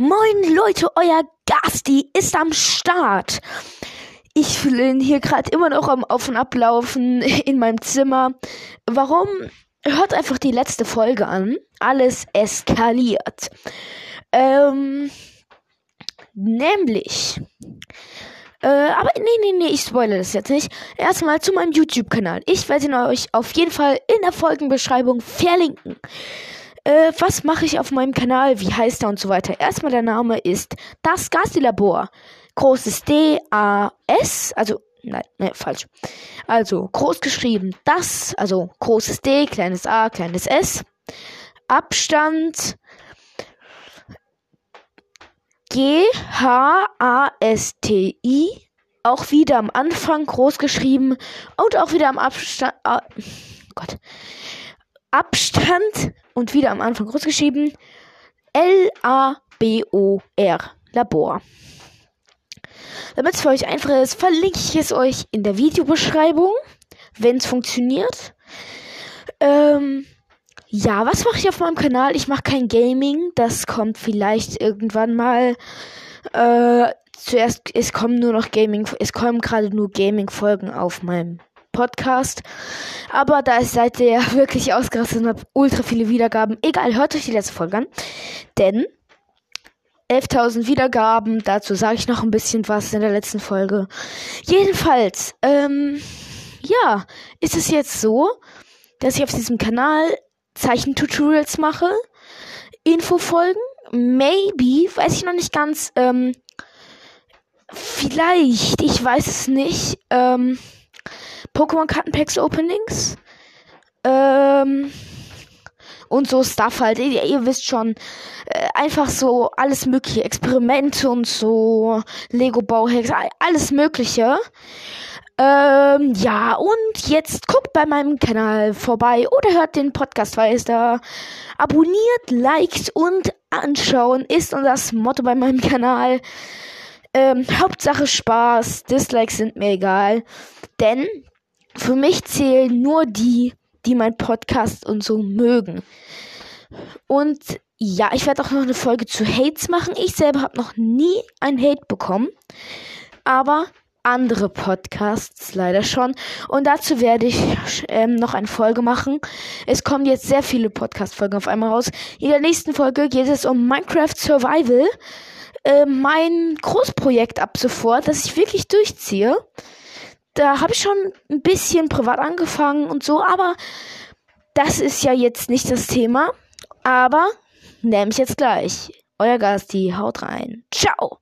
Moin Leute, euer Gasti ist am Start. Ich bin hier gerade immer noch am Auf- und Ablaufen in meinem Zimmer. Warum? Hört einfach die letzte Folge an. Alles eskaliert. Ähm, nämlich. Äh, aber nee, nee, nee, ich spoilere das jetzt nicht. Erstmal zu meinem YouTube-Kanal. Ich werde ihn euch auf jeden Fall in der Folgenbeschreibung verlinken. Äh, was mache ich auf meinem Kanal? Wie heißt er und so weiter? Erstmal der Name ist das Gasti-Labor. Großes D, A, S, also, nein, ne, falsch. Also, groß geschrieben das, also großes D, kleines A, kleines S. Abstand G, H, A, S, T, I. Auch wieder am Anfang groß geschrieben und auch wieder am Abstand, ah, Gott. Abstand und wieder am Anfang groß geschrieben L-A-B-O-R. Labor. Damit es für euch einfach ist, verlinke ich es euch in der Videobeschreibung, wenn es funktioniert. Ähm, ja, was mache ich auf meinem Kanal? Ich mache kein Gaming. Das kommt vielleicht irgendwann mal. Äh, zuerst, es kommen nur noch Gaming, es kommen gerade nur Gaming-Folgen auf meinem Podcast. Aber da ist seit der wirklich ausgerastet und habe ultra viele Wiedergaben. Egal, hört euch die letzte Folge an. Denn 11.000 Wiedergaben, dazu sage ich noch ein bisschen was in der letzten Folge. Jedenfalls, ähm, ja, ist es jetzt so, dass ich auf diesem Kanal Zeichentutorials mache, Infofolgen, maybe, weiß ich noch nicht ganz, ähm, vielleicht, ich weiß es nicht, ähm, Pokémon-Kartenpacks Openings. Ähm, und so Stuff halt. Ihr, ihr wisst schon, äh, einfach so alles mögliche. Experimente und so, Lego-Bauhacks, alles mögliche. Ähm, ja, und jetzt guckt bei meinem Kanal vorbei oder hört den Podcast weiter. Abonniert, liked und anschauen ist das Motto bei meinem Kanal. Ähm, Hauptsache Spaß, Dislikes sind mir egal. Denn für mich zählen nur die, die mein Podcast und so mögen. Und ja, ich werde auch noch eine Folge zu Hates machen. Ich selber habe noch nie ein Hate bekommen. Aber andere Podcasts leider schon. Und dazu werde ich ähm, noch eine Folge machen. Es kommen jetzt sehr viele Podcast-Folgen auf einmal raus. In der nächsten Folge geht es um Minecraft Survival. Äh, mein Großprojekt ab sofort, das ich wirklich durchziehe da habe ich schon ein bisschen privat angefangen und so, aber das ist ja jetzt nicht das Thema. Aber nehme ich jetzt gleich. Euer Gasti, haut rein. Ciao.